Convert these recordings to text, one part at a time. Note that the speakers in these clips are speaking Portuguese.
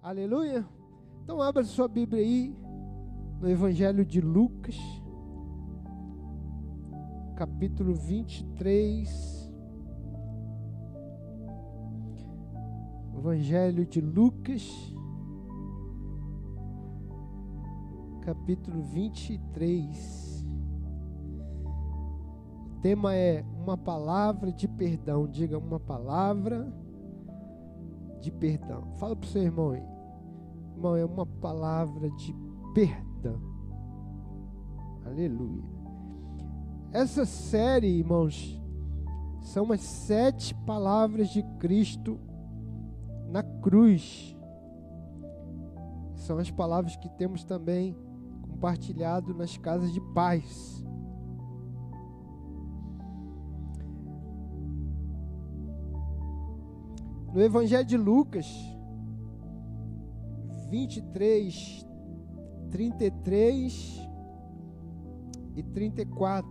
Aleluia. Então abra sua Bíblia aí no Evangelho de Lucas, capítulo 23. Evangelho de Lucas, capítulo 23. O tema é uma palavra de perdão. Diga uma palavra de perdão. Fala para o seu irmão aí. Irmão, é uma palavra de perdão. Aleluia. Essa série, irmãos, são as sete palavras de Cristo na cruz. São as palavras que temos também compartilhado nas casas de paz. No Evangelho de Lucas, 23, 33 e 34.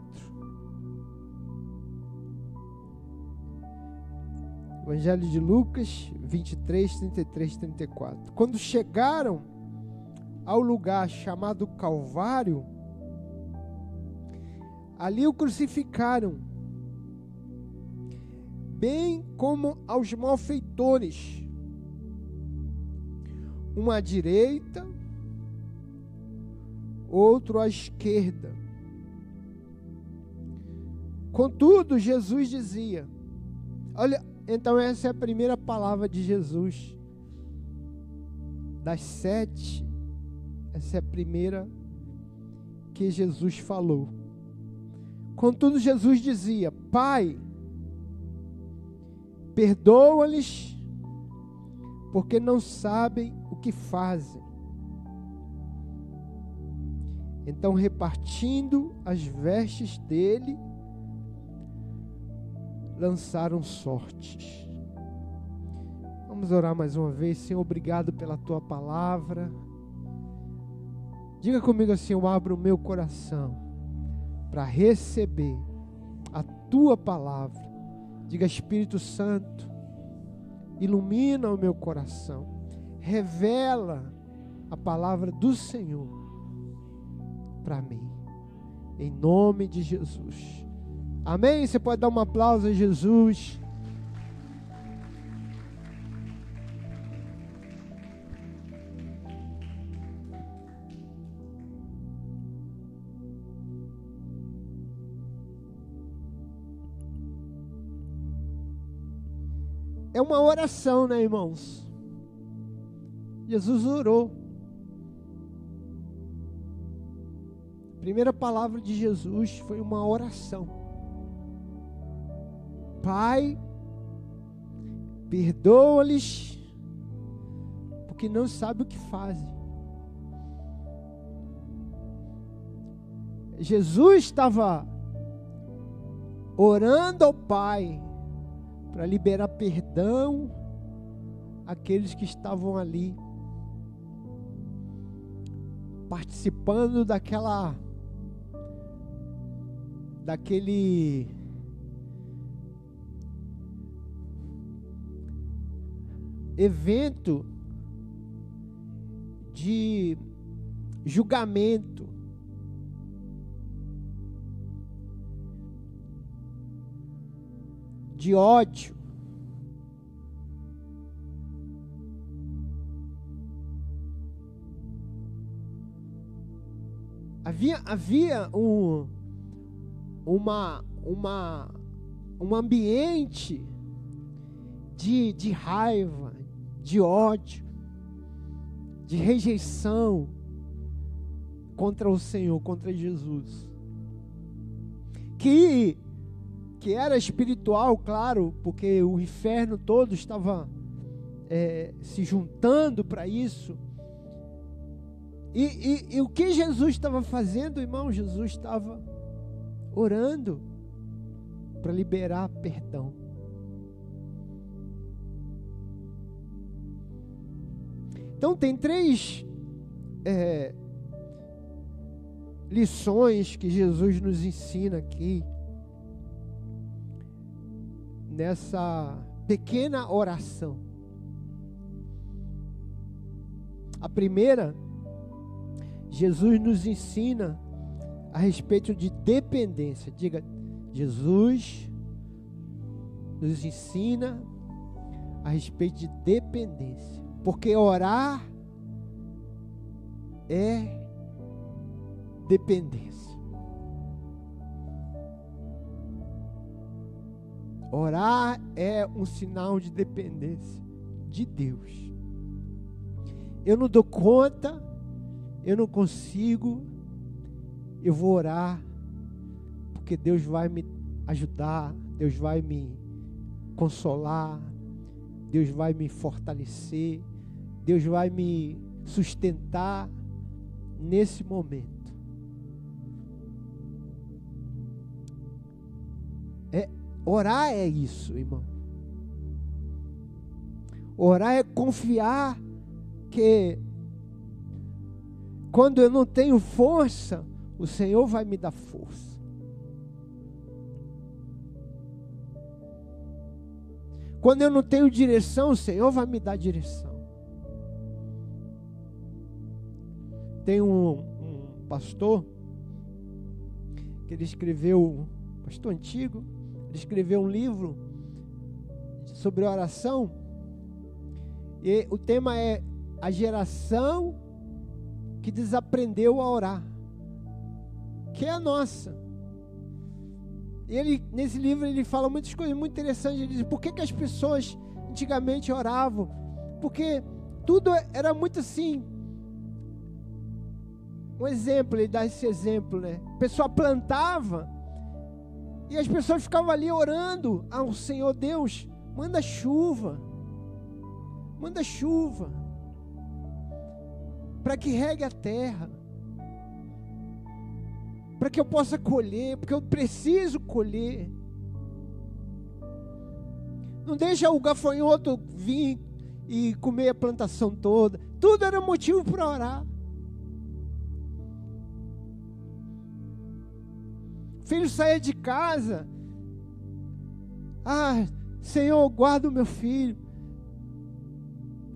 Evangelho de Lucas 23, 33 e 34. Quando chegaram ao lugar chamado Calvário, ali o crucificaram, bem como aos malfeitores, um à direita, outro à esquerda. Contudo, Jesus dizia: Olha, então, essa é a primeira palavra de Jesus. Das sete, essa é a primeira que Jesus falou. Contudo, Jesus dizia: Pai, perdoa-lhes, porque não sabem o que fazem. Então, repartindo as vestes dele, lançaram sortes. Vamos orar mais uma vez, Senhor, obrigado pela tua palavra. Diga comigo assim: eu abro o meu coração para receber a tua palavra. Diga, Espírito Santo, ilumina o meu coração, revela a palavra do Senhor para mim, em nome de Jesus. Amém? Você pode dar um aplauso a Jesus. É uma oração, né, irmãos? Jesus orou. A primeira palavra de Jesus foi uma oração. Pai, perdoa-lhes, porque não sabem o que fazem. Jesus estava orando ao Pai para liberar perdão àqueles que estavam ali participando daquela daquele evento de julgamento. De ódio. Havia, havia um, uma, uma, um ambiente de, de raiva, de ódio, de rejeição contra o Senhor, contra Jesus. Que, que era espiritual, claro, porque o inferno todo estava é, se juntando para isso. E, e, e o que Jesus estava fazendo, irmão? Jesus estava orando para liberar perdão. Então, tem três é, lições que Jesus nos ensina aqui, nessa pequena oração. A primeira, Jesus nos ensina a respeito de dependência. Diga, Jesus nos ensina a respeito de dependência. Porque orar é dependência. Orar é um sinal de dependência de Deus. Eu não dou conta, eu não consigo, eu vou orar, porque Deus vai me ajudar, Deus vai me consolar, Deus vai me fortalecer, Deus vai me sustentar nesse momento. Orar é isso, irmão. Orar é confiar que quando eu não tenho força, o Senhor vai me dar força. Quando eu não tenho direção, o Senhor vai me dar direção. Tem um, um pastor que ele escreveu, pastor antigo, ele escreveu um livro sobre oração. E o tema é a geração que desaprendeu a orar, que é a nossa ele, nesse livro, ele fala muitas coisas muito interessantes. Ele diz: por que, que as pessoas antigamente oravam? Porque tudo era muito assim. Um exemplo, ele dá esse exemplo, né? A pessoa plantava e as pessoas ficavam ali orando ao Senhor Deus: manda chuva, manda chuva, para que regue a terra para que eu possa colher, porque eu preciso colher. Não deixa o gafanhoto vir e comer a plantação toda. Tudo era motivo para orar. Filho saía de casa. Ah, Senhor, guarda o meu filho.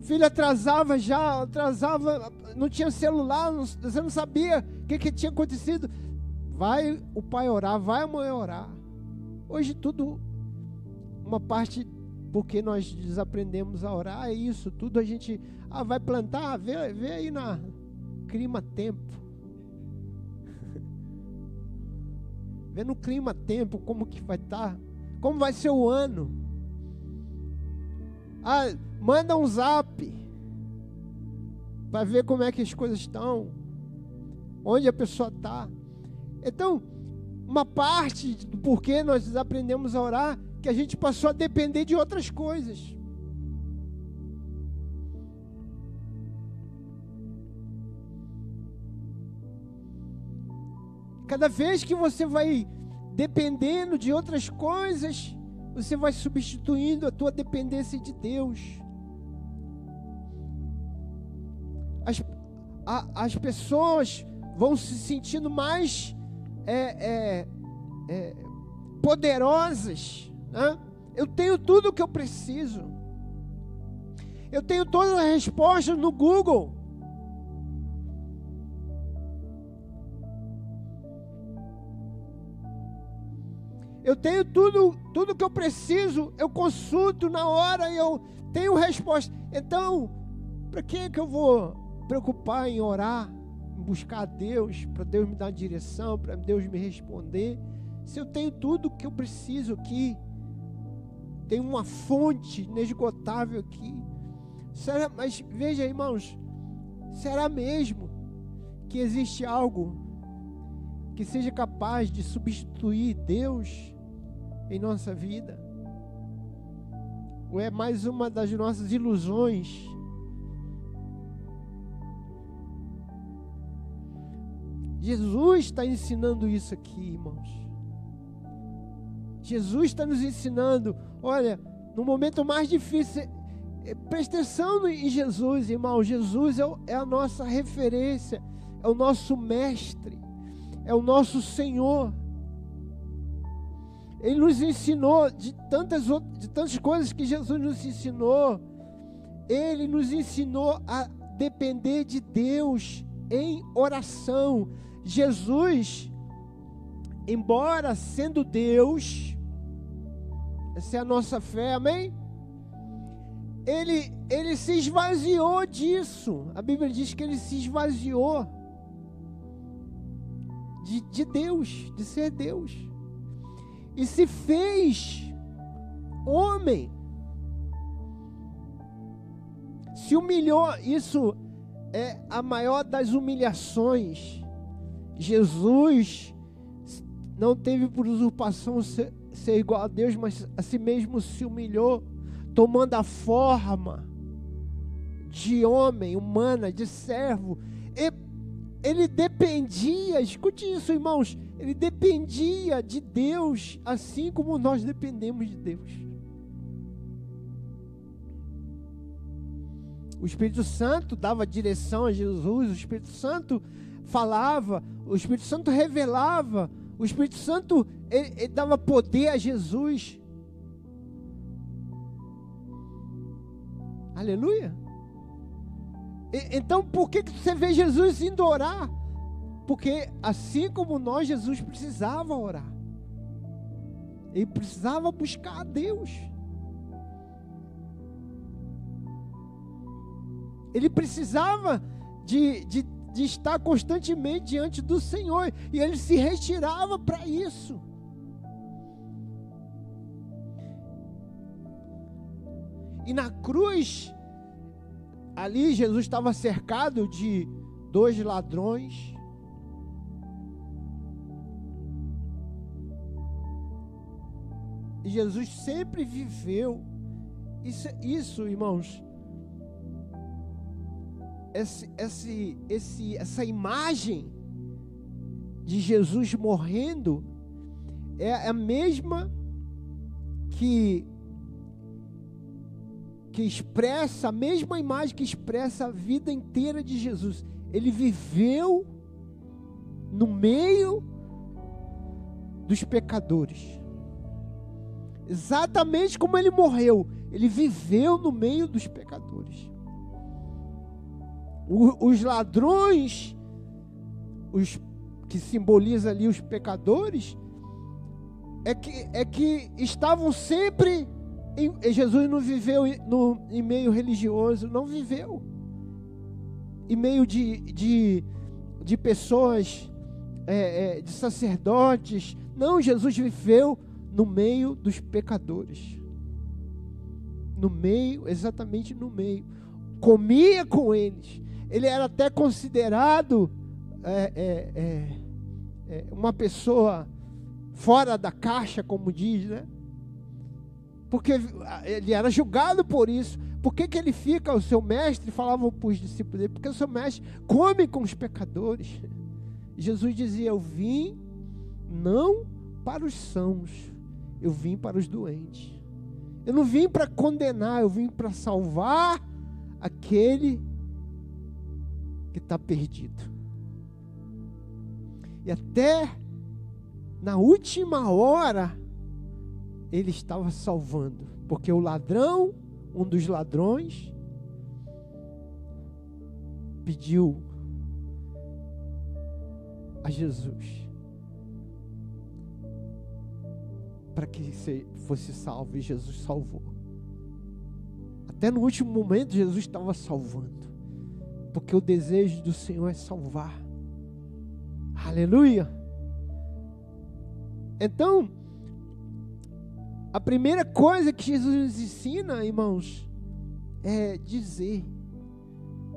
Filho atrasava já, atrasava, não tinha celular, você não sabia o que, que tinha acontecido. Vai o pai orar, vai a mãe orar. Hoje tudo, uma parte porque nós desaprendemos a orar, é isso, tudo a gente ah, vai plantar, vê, vê aí na clima tempo. Vê no clima tempo como que vai estar, tá, como vai ser o ano. Ah, manda um zap para ver como é que as coisas estão, onde a pessoa está. Então, uma parte do porquê nós aprendemos a orar, que a gente passou a depender de outras coisas. Cada vez que você vai dependendo de outras coisas, você vai substituindo a tua dependência de Deus. As, a, as pessoas vão se sentindo mais é, é, é, poderosas. Né? Eu tenho tudo o que eu preciso. Eu tenho todas as respostas no Google. Eu tenho tudo, tudo que eu preciso, eu consulto na hora e eu tenho resposta. Então, para que que eu vou preocupar em orar? buscar a Deus, para Deus me dar direção, para Deus me responder. Se eu tenho tudo que eu preciso aqui, tem uma fonte inesgotável aqui. Será, mas veja, irmãos, será mesmo que existe algo que seja capaz de substituir Deus em nossa vida? Ou é mais uma das nossas ilusões? Jesus está ensinando isso aqui, irmãos. Jesus está nos ensinando, olha, no momento mais difícil, é, preste atenção em Jesus, irmão. Jesus é, é a nossa referência, é o nosso mestre, é o nosso Senhor. Ele nos ensinou de tantas, de tantas coisas que Jesus nos ensinou. Ele nos ensinou a depender de Deus em oração. Jesus, embora sendo Deus, essa é a nossa fé, amém? Ele, ele se esvaziou disso. A Bíblia diz que ele se esvaziou de, de Deus, de ser Deus. E se fez homem. Se humilhou, isso é a maior das humilhações. Jesus não teve por usurpação ser, ser igual a Deus, mas a si mesmo se humilhou, tomando a forma de homem, humana, de servo. E ele dependia, escute isso, irmãos, ele dependia de Deus, assim como nós dependemos de Deus. O Espírito Santo dava direção a Jesus, o Espírito Santo falava, o Espírito Santo revelava, o Espírito Santo ele, ele dava poder a Jesus. Aleluia. Então, por que, que você vê Jesus indo orar? Porque assim como nós, Jesus precisava orar. Ele precisava buscar a Deus. Ele precisava de, de, de estar constantemente diante do Senhor. E ele se retirava para isso. E na cruz, ali Jesus estava cercado de dois ladrões. E Jesus sempre viveu. Isso, isso irmãos, esse, esse, esse, essa imagem de Jesus morrendo é a mesma que que expressa a mesma imagem que expressa a vida inteira de Jesus. Ele viveu no meio dos pecadores. Exatamente como ele morreu, ele viveu no meio dos pecadores os ladrões, os que simboliza ali os pecadores, é que, é que estavam sempre. Em, Jesus não viveu no, em meio religioso, não viveu. Em meio de, de, de pessoas, é, é, de sacerdotes. Não, Jesus viveu no meio dos pecadores. No meio, exatamente no meio. Comia com eles ele era até considerado é, é, é, é, uma pessoa fora da caixa, como diz, né? Porque ele era julgado por isso. Por que, que ele fica, o seu mestre, falava para os discípulos dele, porque o seu mestre come com os pecadores. Jesus dizia: Eu vim não para os sãos, eu vim para os doentes. Eu não vim para condenar, eu vim para salvar aquele que está perdido. E até na última hora, ele estava salvando, porque o ladrão, um dos ladrões, pediu a Jesus para que fosse salvo e Jesus salvou. Até no último momento, Jesus estava salvando porque o desejo do Senhor é salvar. Aleluia. Então, a primeira coisa que Jesus nos ensina, irmãos, é dizer,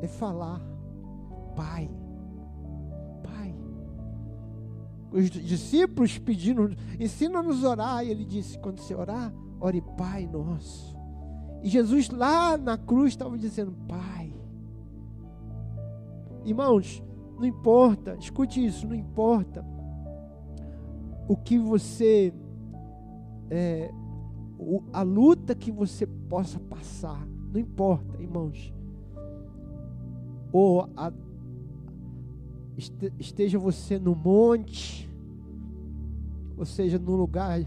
é falar, Pai, Pai. Os discípulos pediram, ensina-nos a orar, e ele disse: quando você orar, ore Pai nosso. E Jesus lá na cruz estava dizendo: Pai, Irmãos, não importa, escute isso, não importa o que você, é, a luta que você possa passar, não importa, irmãos, ou a, esteja você no monte, ou seja, num lugar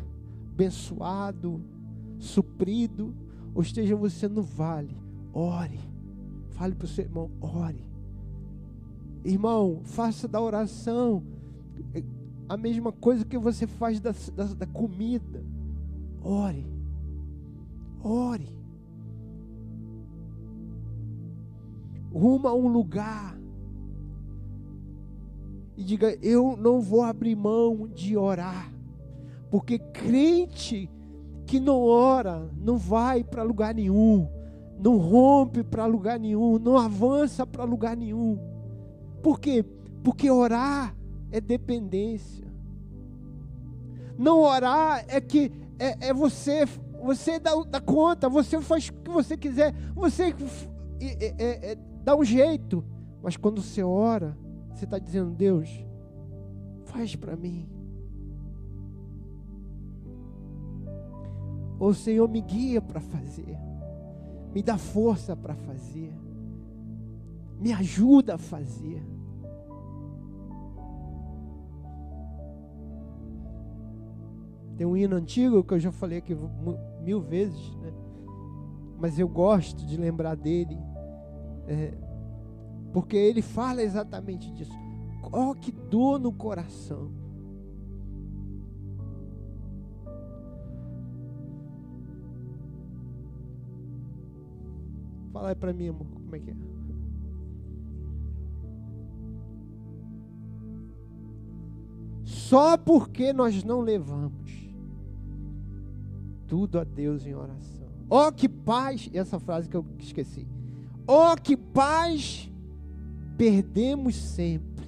abençoado, suprido, ou esteja você no vale, ore, Fale para o seu irmão, ore. Irmão, faça da oração a mesma coisa que você faz da, da, da comida. Ore. Ore. Ruma a um lugar. E diga: Eu não vou abrir mão de orar. Porque crente que não ora não vai para lugar nenhum. Não rompe para lugar nenhum. Não avança para lugar nenhum. Por quê? Porque orar é dependência. Não orar é que é, é você, você dá, dá, conta, você faz o que você quiser, você é, é, é, dá um jeito. Mas quando você ora, você está dizendo, Deus, faz para mim. O Senhor me guia para fazer, me dá força para fazer, me ajuda a fazer. Tem um hino antigo que eu já falei aqui mil vezes, né? mas eu gosto de lembrar dele, é, porque ele fala exatamente disso. Oh, que dor no coração. Fala aí para mim, amor, como é que é? Só porque nós não levamos tudo a Deus em oração. Oh, que paz! Essa frase que eu esqueci. Oh, que paz perdemos sempre.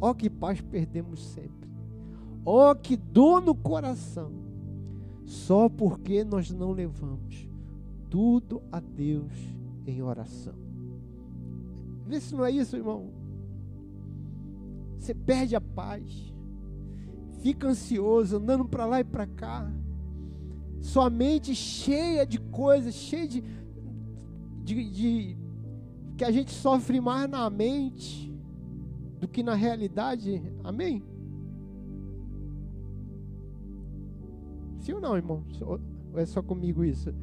Oh, que paz perdemos sempre. Oh, que dor no coração. Só porque nós não levamos tudo a Deus em oração. Vê se não é isso, irmão. Você perde a paz. Fica ansioso, andando para lá e para cá sua mente cheia de coisas, cheia de, de, de, que a gente sofre mais na mente do que na realidade. Amém? Sim ou não, irmão? Ou é só comigo isso?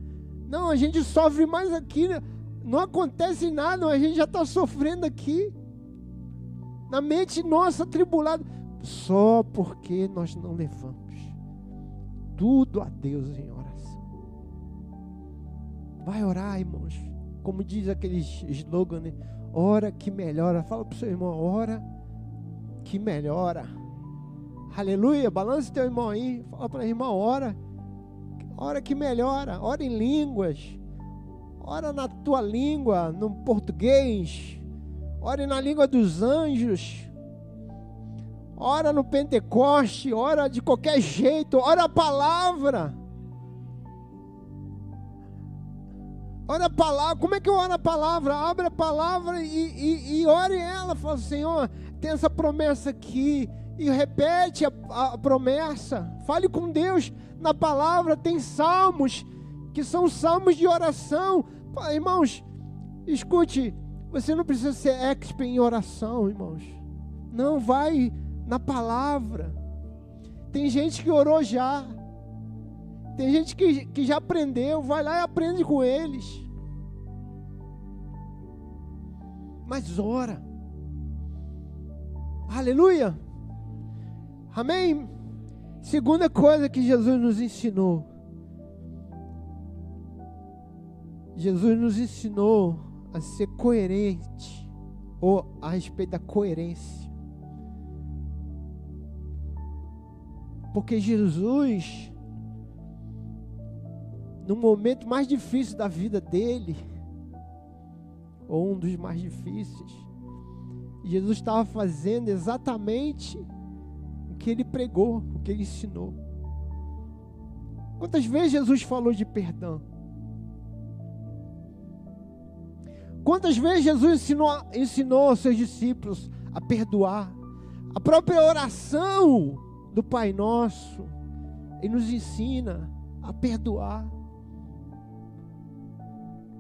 Não, a gente sofre mais aqui. Né? Não acontece nada, a gente já está sofrendo aqui. Na mente nossa atribulada. Só porque nós não levamos tudo a Deus em oração. Vai orar, irmãos. Como diz aquele slogan, né? ora que melhora. Fala para o seu irmão, ora que melhora. Aleluia. Balance teu irmão aí. Fala para o irmão, ora. Ora que melhora. Ora em línguas. Ora na tua língua, no português. Ore na língua dos anjos ora no Pentecoste, ora de qualquer jeito, ora a palavra. Ora a palavra, como é que eu oro a palavra? Abre a palavra e, e, e ore ela. Fala, Senhor, tem essa promessa aqui. E repete a, a promessa. Fale com Deus na palavra. Tem salmos que são salmos de oração. Irmãos, escute, você não precisa ser expert em oração, irmãos. Não vai na palavra. Tem gente que orou já. Tem gente que, que já aprendeu, vai lá e aprende com eles. Mas ora. Aleluia. Amém. Segunda coisa que Jesus nos ensinou. Jesus nos ensinou a ser coerente, ou a respeito da coerência. Porque Jesus, no momento mais difícil da vida dele, ou um dos mais difíceis, Jesus estava fazendo exatamente o que ele pregou, o que ele ensinou. Quantas vezes Jesus falou de perdão? Quantas vezes Jesus ensinou, ensinou aos seus discípulos a perdoar? A própria oração do Pai Nosso e nos ensina a perdoar.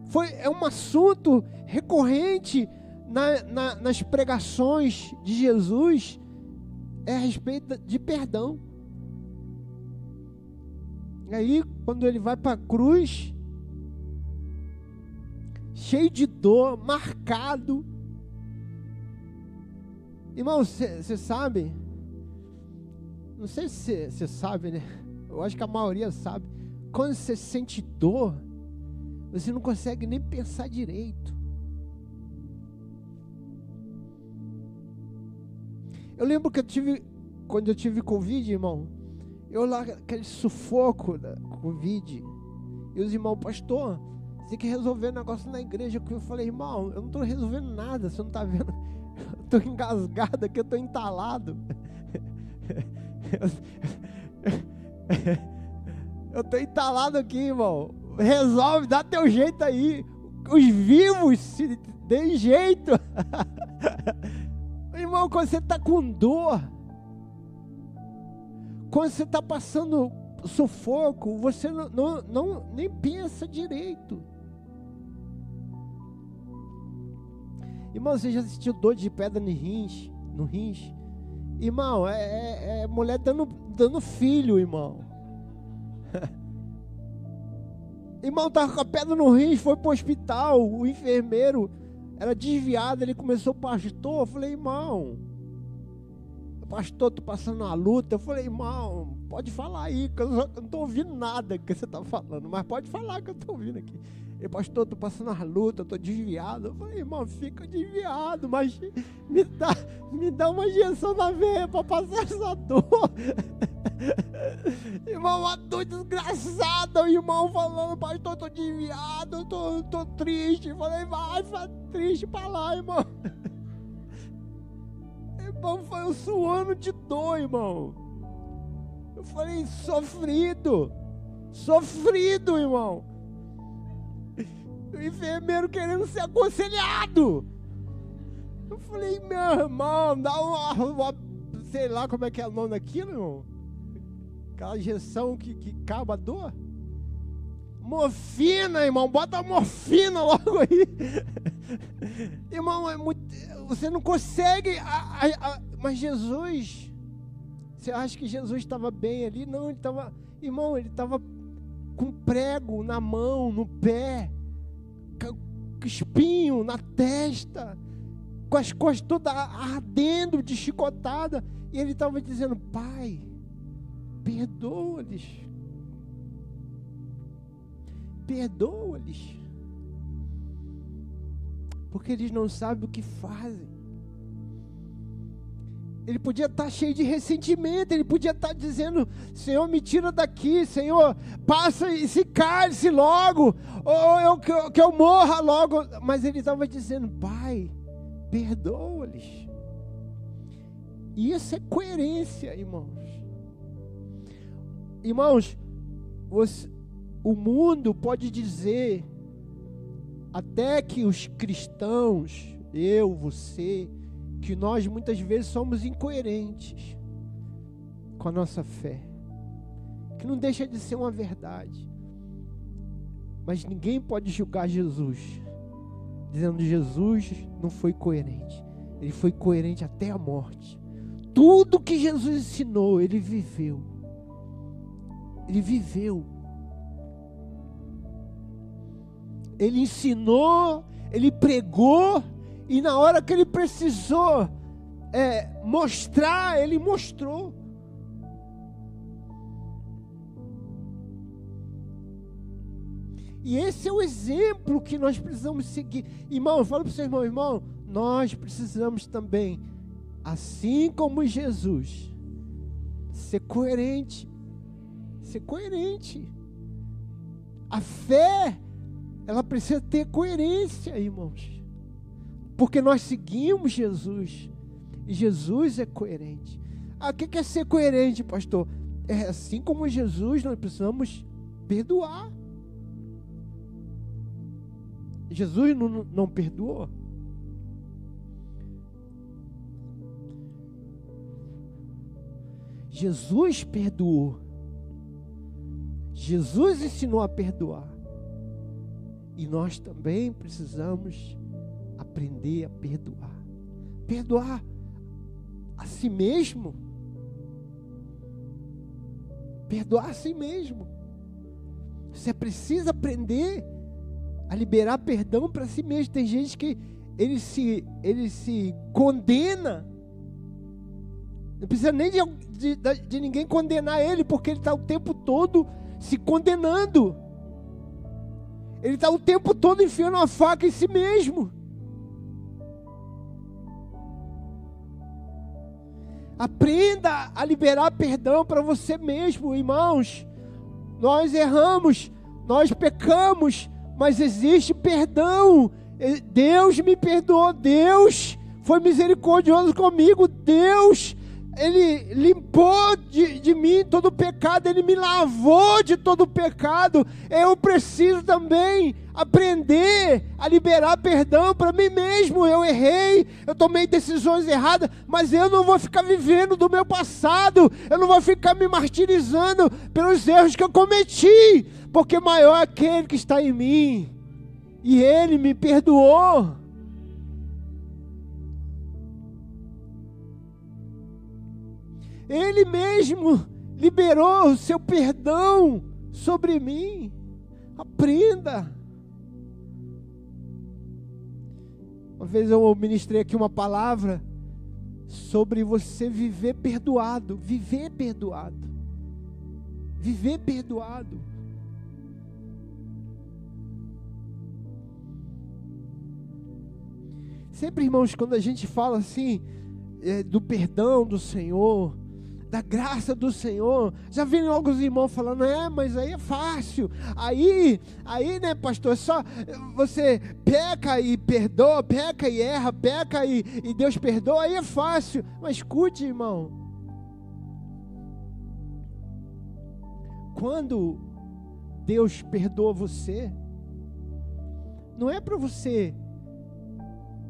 Foi, é um assunto recorrente na, na, nas pregações de Jesus é a respeito de perdão. E aí, quando ele vai para a cruz, cheio de dor, marcado. Irmão, você sabe? Não sei se você sabe, né? Eu acho que a maioria sabe. Quando você sente dor, você não consegue nem pensar direito. Eu lembro que eu tive, quando eu tive Covid, irmão, eu lá, aquele sufoco da Covid, e os irmãos, pastor, tem que resolver um negócio na igreja. Eu falei, irmão, eu não estou resolvendo nada, você não está vendo? Eu estou engasgado aqui, eu estou entalado. Eu estou entalado aqui, irmão. Resolve, dá teu jeito aí. Os vivos se dêem jeito. irmão, quando você está com dor, quando você está passando sufoco, você não, não, não, nem pensa direito. Irmão, você já assistiu dor de pedra no rins? No rins? Irmão, é, é, é mulher dando, dando filho, irmão. irmão, tava com a pedra no rins, foi pro hospital. O enfermeiro era desviado, ele começou, pastor. Eu falei, irmão, pastor, tô passando uma luta. Eu falei, irmão, pode falar aí, que eu não estou ouvindo nada que você está falando, mas pode falar que eu estou ouvindo aqui. E pastor, estou passando as lutas, estou desviado. Eu falei, irmão, fica desviado, mas me dá, me dá uma injeção na veia para passar essa dor. irmão, uma dor desgraçada. O irmão falando, pastor, estou desviado, estou tô, triste. Eu falei, vai, vai triste para lá, irmão. irmão, foi um suando de dor, irmão. Eu falei, sofrido, sofrido, irmão o enfermeiro querendo ser aconselhado. Eu falei, meu irmão, dá uma, uma, sei lá como é que é o nome daquilo, irmão. Aquela injeção que, que acaba a dor. Morfina, irmão, bota morfina logo aí. irmão, é muito, você não consegue. A, a, a, mas Jesus, você acha que Jesus estava bem ali? Não, ele estava, irmão, ele estava com prego na mão, no pé espinho na testa, com as costas todas ardendo de chicotada. E ele estava dizendo: Pai, perdoa-lhes. Perdoa-lhes. Porque eles não sabem o que fazem. Ele podia estar cheio de ressentimento, ele podia estar dizendo: Senhor, me tira daqui, Senhor, passa esse cálice logo, ou eu, que, eu, que eu morra logo. Mas ele estava dizendo: Pai, perdoa-lhes. Isso é coerência, irmãos. Irmãos, você, o mundo pode dizer, até que os cristãos, eu, você, que nós muitas vezes somos incoerentes com a nossa fé, que não deixa de ser uma verdade. Mas ninguém pode julgar Jesus, dizendo Jesus não foi coerente. Ele foi coerente até a morte. Tudo que Jesus ensinou, ele viveu. Ele viveu. Ele ensinou, ele pregou, e na hora que ele precisou é, mostrar, ele mostrou. E esse é o exemplo que nós precisamos seguir. Irmão, fala para o seu irmão, irmão, nós precisamos também, assim como Jesus, ser coerente. Ser coerente. A fé, ela precisa ter coerência, irmãos. Porque nós seguimos Jesus. E Jesus é coerente. Ah, o que é ser coerente, pastor? É assim como Jesus, nós precisamos perdoar. Jesus não, não perdoou. Jesus perdoou. Jesus ensinou a perdoar. E nós também precisamos aprender a perdoar. Perdoar a si mesmo. Perdoar a si mesmo. Você precisa aprender a liberar perdão para si mesmo. Tem gente que ele se, ele se condena. Não precisa nem de, de, de ninguém condenar ele, porque ele está o tempo todo se condenando. Ele está o tempo todo enfiando uma faca em si mesmo. Aprenda a liberar perdão para você mesmo, irmãos. Nós erramos, nós pecamos, mas existe perdão. Deus me perdoou, Deus foi misericordioso comigo, Deus ele limpou de, de mim todo o pecado, Ele me lavou de todo o pecado. Eu preciso também aprender a liberar perdão para mim mesmo. Eu errei, eu tomei decisões erradas, mas eu não vou ficar vivendo do meu passado, eu não vou ficar me martirizando pelos erros que eu cometi, porque maior é aquele que está em mim, e Ele me perdoou. Ele mesmo liberou o seu perdão sobre mim. Aprenda. Uma vez eu ministrei aqui uma palavra sobre você viver perdoado, viver perdoado. Viver perdoado. Sempre, irmãos, quando a gente fala assim é, do perdão do Senhor, da graça do Senhor. Já vem alguns irmãos falando, é, mas aí é fácil. Aí, aí, né, pastor, só você peca e perdoa, peca e erra, peca e, e Deus perdoa, aí é fácil. Mas escute, irmão. Quando Deus perdoa você, não é para você.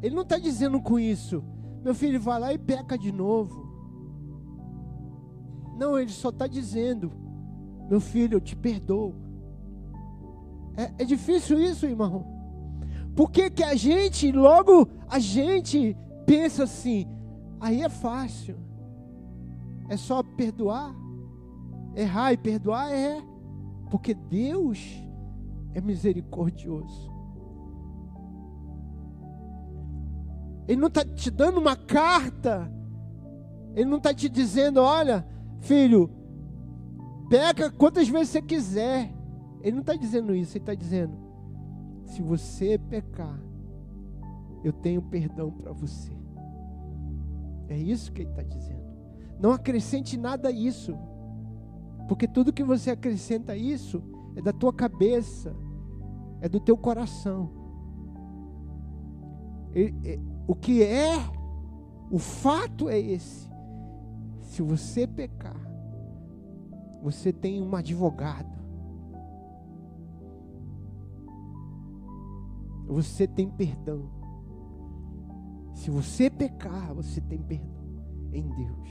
Ele não está dizendo com isso, meu filho, vai lá e peca de novo. Não, ele só está dizendo: Meu filho, eu te perdoo. É, é difícil isso, irmão. Porque que a gente, logo a gente pensa assim: aí é fácil. É só perdoar. Errar e perdoar é. Porque Deus é misericordioso. Ele não está te dando uma carta. Ele não está te dizendo, olha, Filho, peca quantas vezes você quiser. Ele não está dizendo isso, ele está dizendo: se você pecar, eu tenho perdão para você. É isso que ele está dizendo. Não acrescente nada a isso, porque tudo que você acrescenta a isso é da tua cabeça, é do teu coração. o que é, o fato é esse. Se você pecar, você tem um advogado. Você tem perdão. Se você pecar, você tem perdão em Deus.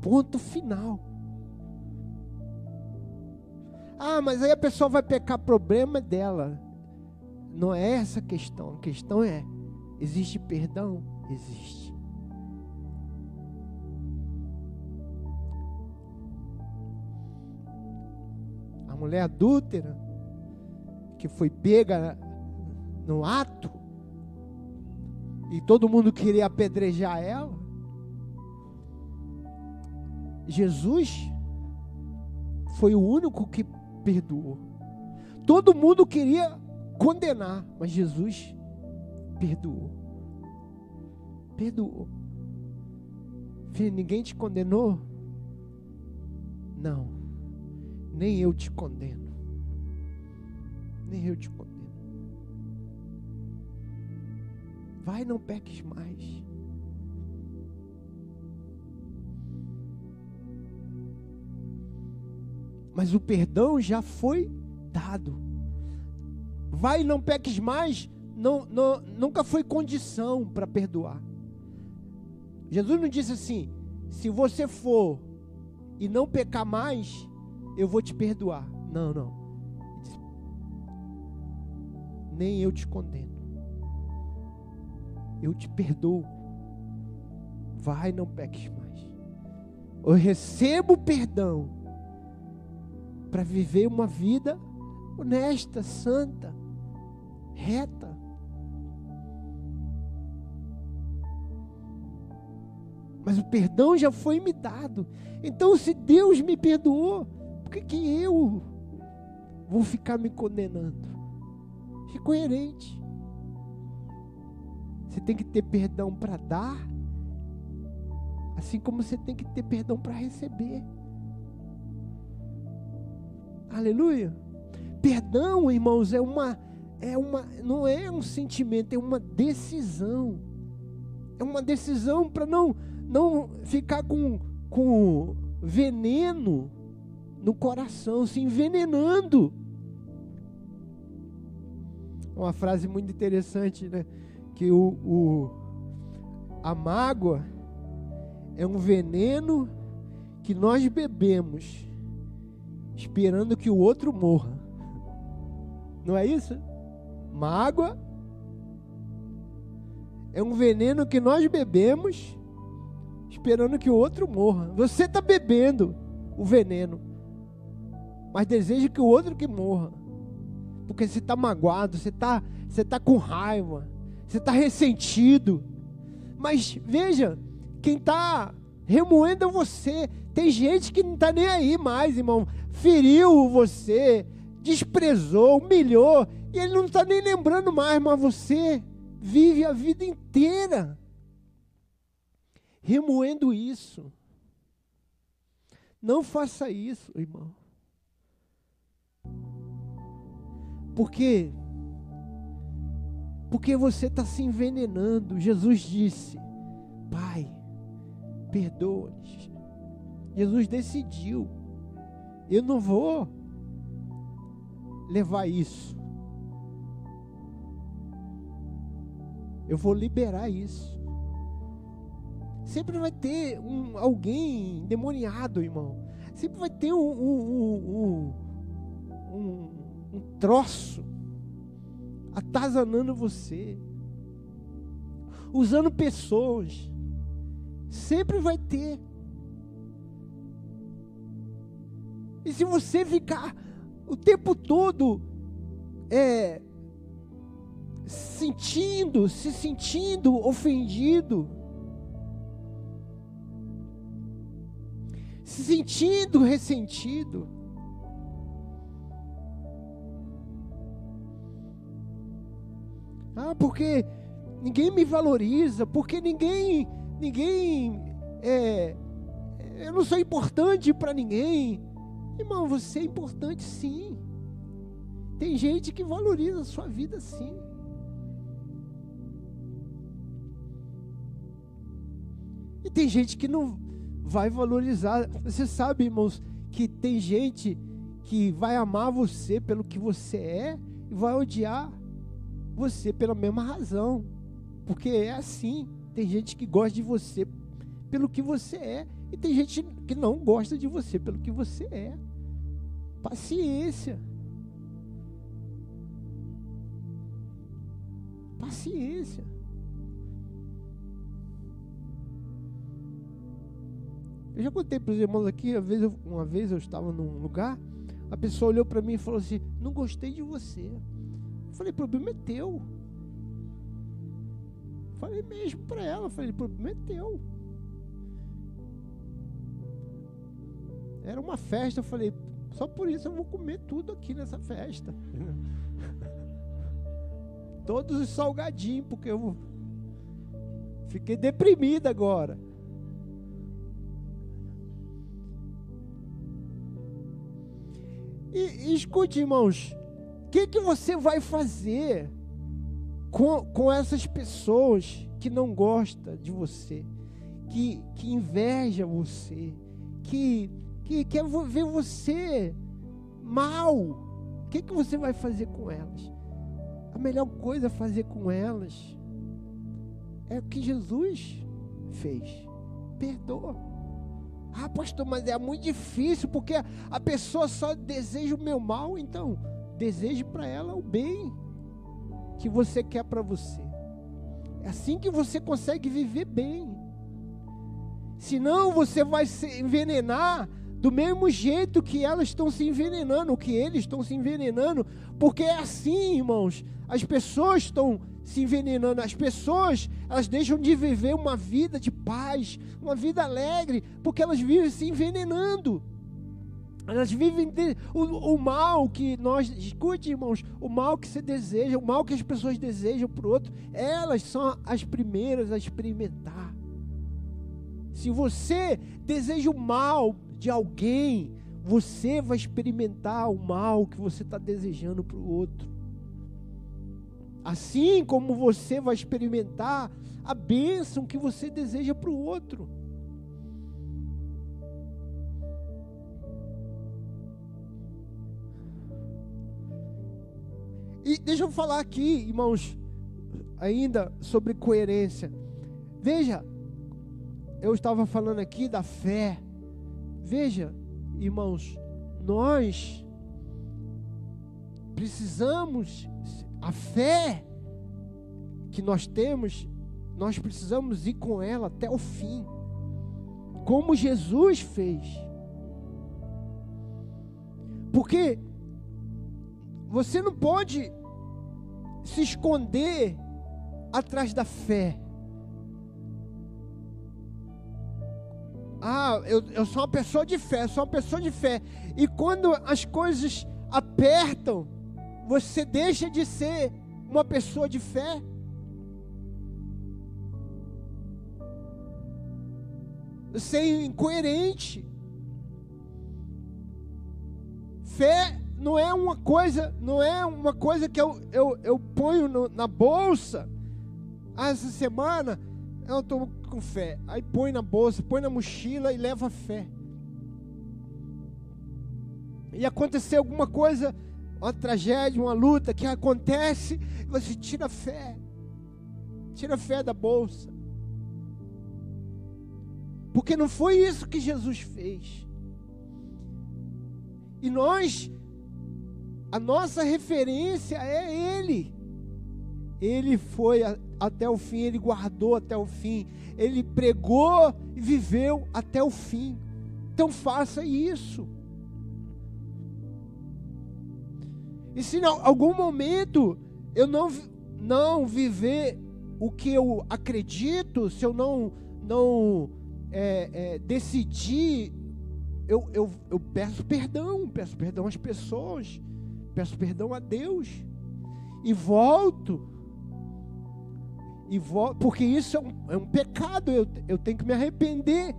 Ponto final. Ah, mas aí a pessoa vai pecar, problema dela. Não é essa a questão. A questão é: existe perdão? Existe. A mulher adúltera, que foi pega no ato, e todo mundo queria apedrejar ela. Jesus foi o único que perdoou. Todo mundo queria condenar, mas Jesus perdoou. Perdoou. Filho, ninguém te condenou? Não nem eu te condeno. Nem eu te condeno. Vai, não peques mais. Mas o perdão já foi dado. Vai, não peques mais. Não, não, nunca foi condição para perdoar. Jesus não disse assim: se você for e não pecar mais, eu vou te perdoar. Não, não. Nem eu te condeno. Eu te perdoo. Vai, não peques mais. Eu recebo perdão para viver uma vida honesta, santa, reta. Mas o perdão já foi me dado. Então, se Deus me perdoou, que, que eu vou ficar me condenando? Fique coerente. Você tem que ter perdão para dar, assim como você tem que ter perdão para receber. Aleluia. Perdão, irmãos, é uma é uma não é um sentimento, é uma decisão. É uma decisão para não não ficar com com veneno no coração, se envenenando. Uma frase muito interessante, né? Que o, o a mágoa é um veneno que nós bebemos esperando que o outro morra. Não é isso? Mágoa é um veneno que nós bebemos esperando que o outro morra. Você está bebendo o veneno, mas deseja que o outro que morra. Porque você está magoado, você está você tá com raiva, você está ressentido. Mas veja, quem está remoendo é você. Tem gente que não está nem aí mais, irmão. Feriu você, desprezou, humilhou, e ele não está nem lembrando mais, mas você vive a vida inteira remoendo isso. Não faça isso, irmão. Porque porque você está se envenenando. Jesus disse: Pai, perdoa-lhes. Jesus decidiu. Eu não vou levar isso. Eu vou liberar isso. Sempre vai ter um, alguém demoniado, irmão. Sempre vai ter um, um, um, um troço atazanando você, usando pessoas. Sempre vai ter. E se você ficar o tempo todo é, sentindo, se sentindo ofendido, se sentindo ressentido, ah, porque ninguém me valoriza, porque ninguém, ninguém, é, eu não sou importante para ninguém, Irmão, você é importante sim. Tem gente que valoriza a sua vida sim. E tem gente que não vai valorizar. Você sabe, irmãos, que tem gente que vai amar você pelo que você é e vai odiar você pela mesma razão. Porque é assim. Tem gente que gosta de você pelo que você é e tem gente que não gosta de você pelo que você é. Paciência. Paciência. Eu já contei para os irmãos aqui, uma vez, eu, uma vez eu estava num lugar, a pessoa olhou para mim e falou assim: Não gostei de você. Falei: Problema é teu. Falei mesmo para ela: Falei, problema é teu. Era uma festa, eu falei: só por isso eu vou comer tudo aqui nessa festa. Todos os salgadinhos, porque eu fiquei deprimida agora. E, e escute, irmãos, que, que você vai fazer com, com essas pessoas que não gostam de você, que, que inveja você, que que quer ver você mal, o que, que você vai fazer com elas? A melhor coisa a fazer com elas é o que Jesus fez. Perdoa. Ah, pastor, mas é muito difícil porque a pessoa só deseja o meu mal, então deseje para ela o bem que você quer para você. É assim que você consegue viver bem. Senão você vai se envenenar do mesmo jeito que elas estão se envenenando, que eles estão se envenenando, porque é assim, irmãos. As pessoas estão se envenenando, as pessoas, elas deixam de viver uma vida de paz, uma vida alegre, porque elas vivem se envenenando. Elas vivem de, o, o, mal que nós, escute irmãos, o mal que você deseja, o mal que as pessoas desejam para o outro, elas são as primeiras a experimentar. Se você deseja o mal de alguém, você vai experimentar o mal que você está desejando para o outro. Assim como você vai experimentar a bênção que você deseja para o outro. E deixa eu falar aqui, irmãos, ainda sobre coerência. Veja, eu estava falando aqui da fé. Veja, irmãos, nós precisamos, a fé que nós temos, nós precisamos ir com ela até o fim, como Jesus fez. Porque você não pode se esconder atrás da fé. Ah, eu, eu sou uma pessoa de fé, sou uma pessoa de fé. E quando as coisas apertam, você deixa de ser uma pessoa de fé. Você é incoerente. Fé não é uma coisa, não é uma coisa que eu, eu, eu ponho no, na bolsa. Ah, essa semana eu estou com fé. Aí põe na bolsa, põe na mochila e leva fé. E acontecer alguma coisa, uma tragédia, uma luta que acontece, você tira a fé. Tira a fé da bolsa. Porque não foi isso que Jesus fez. E nós, a nossa referência é Ele. Ele foi até o fim, ele guardou até o fim, ele pregou e viveu até o fim. Então faça isso. E se em algum momento eu não, não viver o que eu acredito, se eu não, não é, é, decidir, eu, eu, eu peço perdão, peço perdão às pessoas, peço perdão a Deus. E volto. E volto, porque isso é um, é um pecado, eu, eu tenho que me arrepender.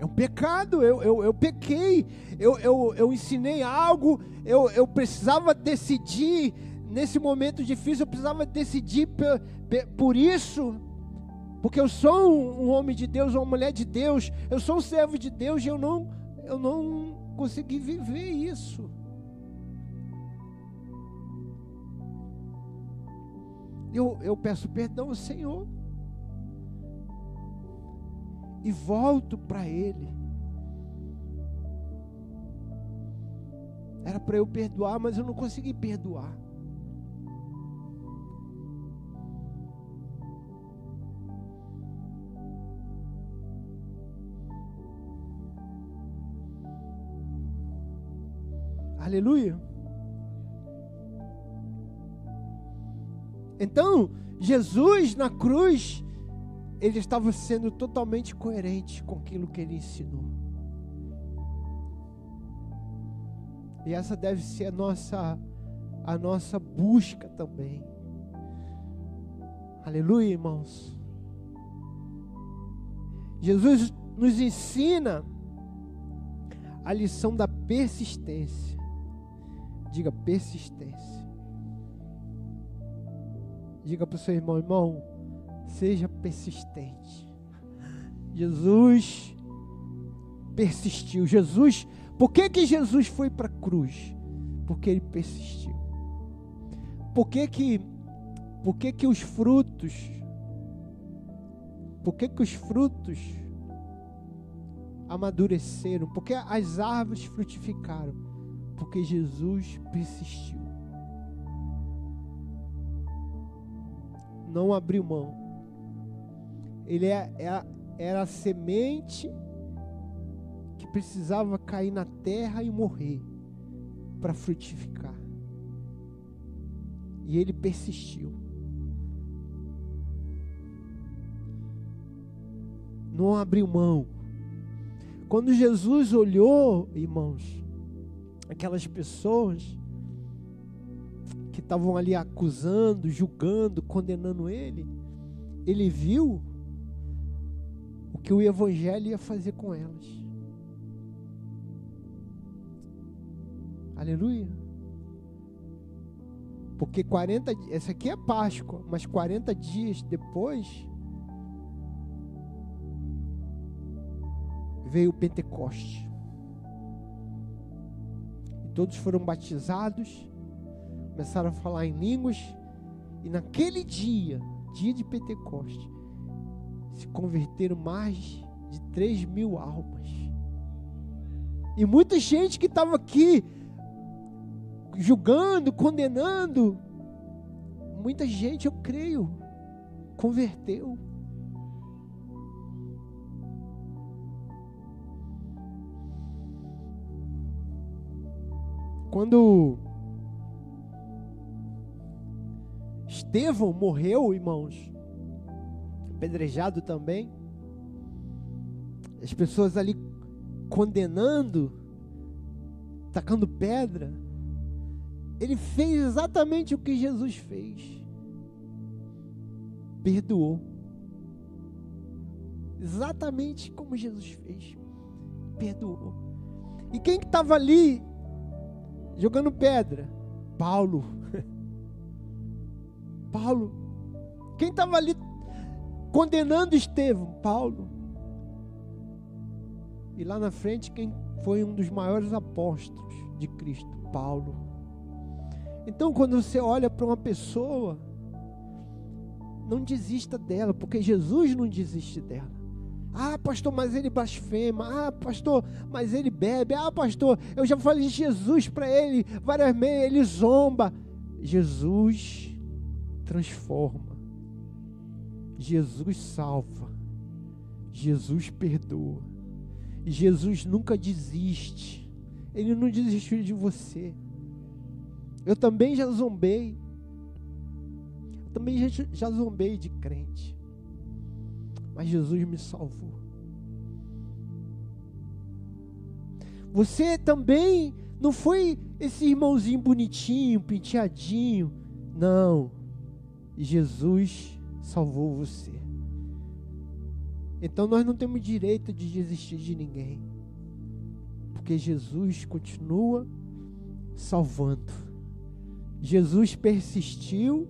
É um pecado, eu, eu, eu pequei, eu, eu, eu ensinei algo, eu, eu precisava decidir, nesse momento difícil, eu precisava decidir por, por isso, porque eu sou um, homem de Deus, uma mulher de Deus, eu sou um servo de Deus e eu não, eu não consegui viver isso. Eu, eu peço perdão ao Senhor e volto para Ele. Era para eu perdoar, mas eu não consegui perdoar. Aleluia. Então, Jesus na cruz, ele estava sendo totalmente coerente com aquilo que ele ensinou. E essa deve ser a nossa a nossa busca também. Aleluia, irmãos. Jesus nos ensina a lição da persistência. Diga persistência. Diga para o seu irmão, irmão, seja persistente. Jesus persistiu. Jesus, por que que Jesus foi para a cruz? Porque ele persistiu. Por que que por que que os frutos Por que que os frutos amadureceram? Por que as árvores frutificaram? Porque Jesus persistiu. Não abriu mão Ele é, é, era a semente que precisava cair na terra e morrer para frutificar. E ele persistiu. Não abriu mão. Quando Jesus olhou, irmãos, aquelas pessoas que estavam ali acusando, julgando, condenando ele, ele viu o que o evangelho ia fazer com elas. Aleluia. Porque 40 essa aqui é Páscoa, mas 40 dias depois veio o Pentecoste. Todos foram batizados, começaram a falar em línguas, e naquele dia, dia de Pentecoste, se converteram mais de 3 mil almas. E muita gente que estava aqui julgando, condenando, muita gente, eu creio, converteu. Quando Estevão morreu, irmãos, apedrejado também, as pessoas ali condenando, tacando pedra, ele fez exatamente o que Jesus fez. Perdoou. Exatamente como Jesus fez. Perdoou. E quem que estava ali jogando pedra? Paulo. Paulo. Quem estava ali condenando Estevão? Paulo. E lá na frente, quem foi um dos maiores apóstolos de Cristo? Paulo. Então, quando você olha para uma pessoa, não desista dela, porque Jesus não desiste dela. Ah, pastor, mas ele blasfema. Ah, pastor, mas ele bebe. Ah, pastor, eu já falei de Jesus para ele várias vezes, ele zomba. Jesus transforma. Jesus salva. Jesus perdoa. Jesus nunca desiste. Ele não desistiu de você. Eu também já zombei. Eu também já, já zombei de crente. Mas Jesus me salvou. Você também não foi esse irmãozinho bonitinho, penteadinho. Não. Jesus salvou você. Então nós não temos direito de desistir de ninguém. Porque Jesus continua salvando. Jesus persistiu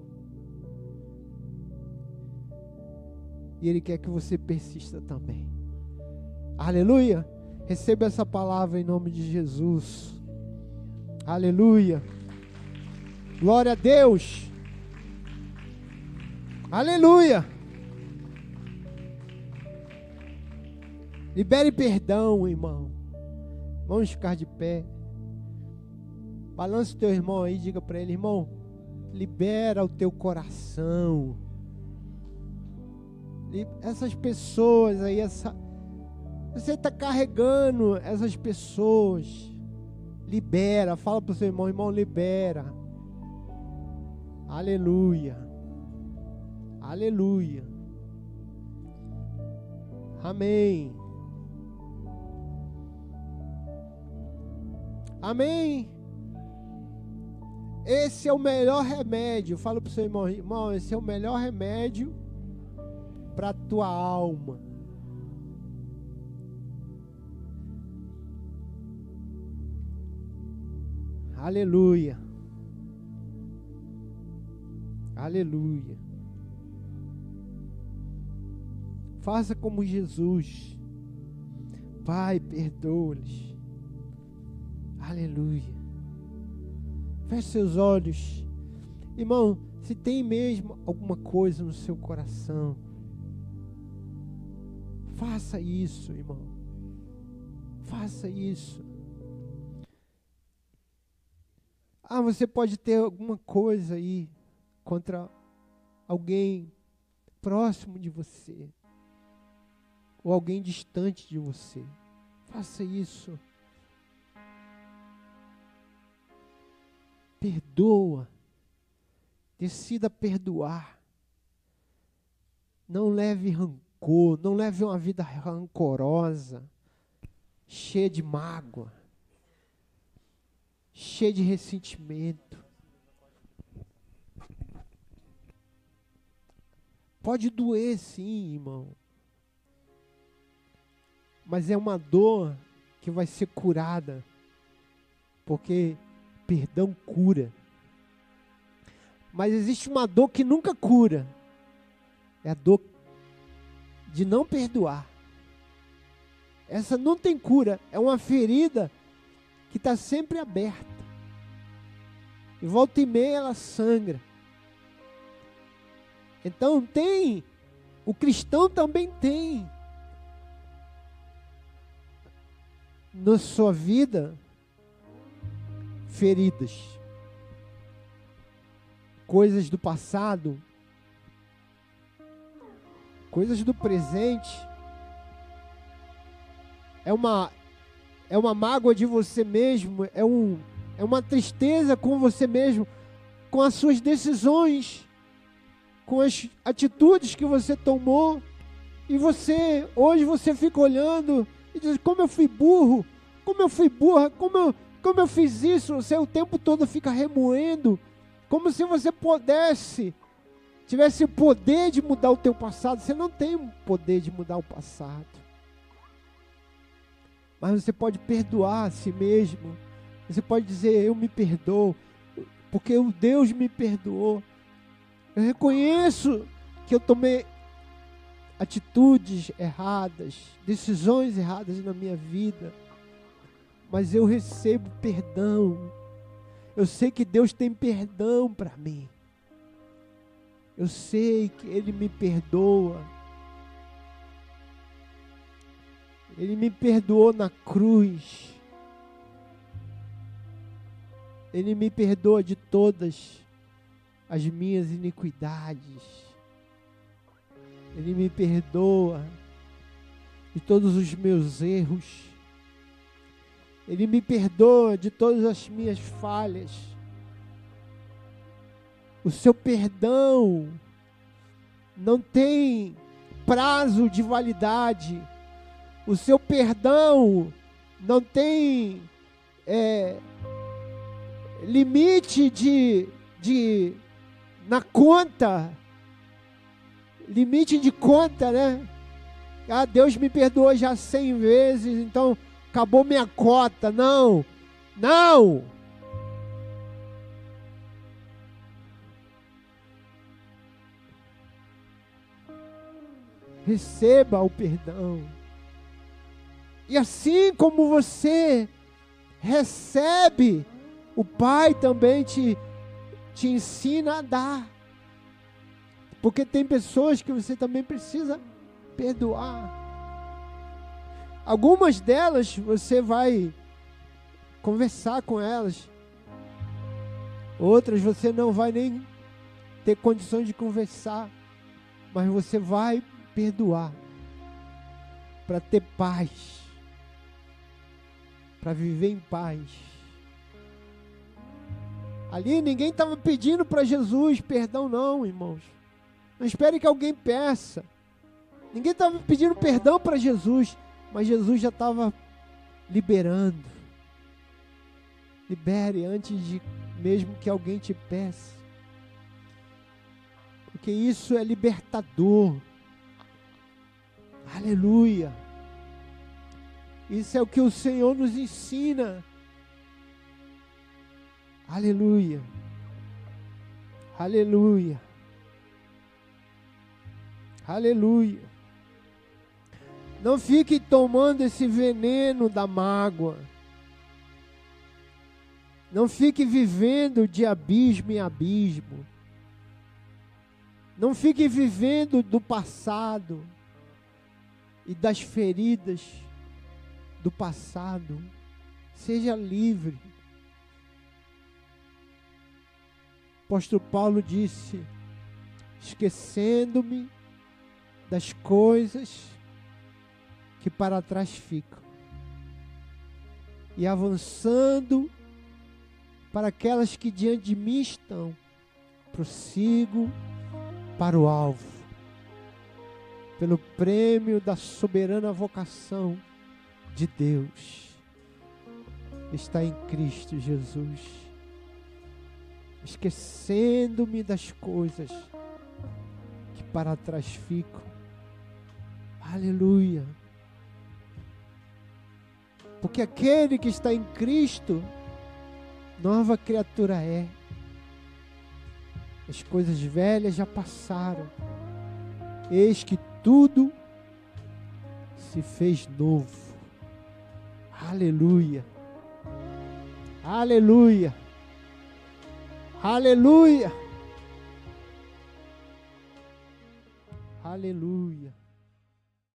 e Ele quer que você persista também. Aleluia! Receba essa palavra em nome de Jesus. Aleluia! Glória a Deus! Aleluia! Libere perdão, irmão. Vamos ficar de pé. Balance o teu irmão aí, diga para ele, irmão, libera o teu coração. Essas pessoas aí, essa, você está carregando essas pessoas. Libera, fala para o seu irmão, irmão, libera. Aleluia. Aleluia. Amém. Amém. Esse é o melhor remédio. Fala para o seu irmão, irmão, esse é o melhor remédio para a tua alma. Aleluia. Aleluia. Faça como Jesus. Pai, perdoa-lhes. Aleluia. Feche seus olhos. Irmão, se tem mesmo alguma coisa no seu coração, faça isso, irmão. Faça isso. Ah, você pode ter alguma coisa aí contra alguém próximo de você. ou alguém distante de você. Faça isso. Perdoa. Decida perdoar. Não leve rancor, não leve uma vida rancorosa, cheia de mágoa, cheia de ressentimento. Pode doer sim, irmão. Mas é uma dor que vai ser curada. Porque perdão cura. Mas existe uma dor que nunca cura. É a dor de não perdoar. Essa não tem cura. É uma ferida que está sempre aberta. E volta e meia ela sangra. Então tem, o cristão também tem na sua vida feridas, coisas do passado, coisas do presente. É uma é uma mágoa de você mesmo, é um é uma tristeza com você mesmo, com as suas decisões com as atitudes que você tomou. E você, hoje você fica olhando e diz: como eu fui burro, como eu fui burra, como eu, como eu fiz isso. Você o tempo todo fica remoendo, como se você pudesse, tivesse o poder de mudar o teu passado. Você não tem o poder de mudar o passado. Mas você pode perdoar a si mesmo. Você pode dizer: Eu me perdoo, porque o Deus me perdoou. Eu reconheço que eu tomei atitudes erradas, decisões erradas na minha vida, mas eu recebo perdão. Eu sei que Deus tem perdão para mim. Eu sei que Ele me perdoa. Ele me perdoou na cruz. Ele me perdoa de todas as minhas iniquidades. Ele me perdoa de todos os meus erros. Ele me perdoa de todas as minhas falhas. O seu perdão não tem prazo de validade. O seu perdão não tem é, limite de, de na conta, limite de conta, né? Ah, Deus me perdoou já cem vezes, então acabou minha cota. Não, não. Receba o perdão. E assim como você recebe, o Pai também te te ensina a dar. Porque tem pessoas que você também precisa perdoar. Algumas delas você vai conversar com elas. Outras você não vai nem ter condições de conversar, mas você vai perdoar para ter paz, para viver em paz. Ali ninguém estava pedindo para Jesus perdão, não, irmãos. Não espere que alguém peça. Ninguém estava pedindo perdão para Jesus, mas Jesus já estava liberando. Libere antes de mesmo que alguém te peça. Porque isso é libertador. Aleluia. Isso é o que o Senhor nos ensina. Aleluia. Aleluia. Aleluia. Não fique tomando esse veneno da mágoa. Não fique vivendo de abismo em abismo. Não fique vivendo do passado e das feridas do passado. Seja livre. apóstolo Paulo disse: esquecendo-me das coisas que para trás ficam. E avançando para aquelas que diante de mim estão, prossigo para o alvo, pelo prêmio da soberana vocação de Deus, está em Cristo Jesus, esquecendo-me das coisas que para trás ficam. Aleluia. Porque aquele que está em Cristo, nova criatura é. As coisas velhas já passaram. Eis que tudo se fez novo. Aleluia. Aleluia. Aleluia. Aleluia.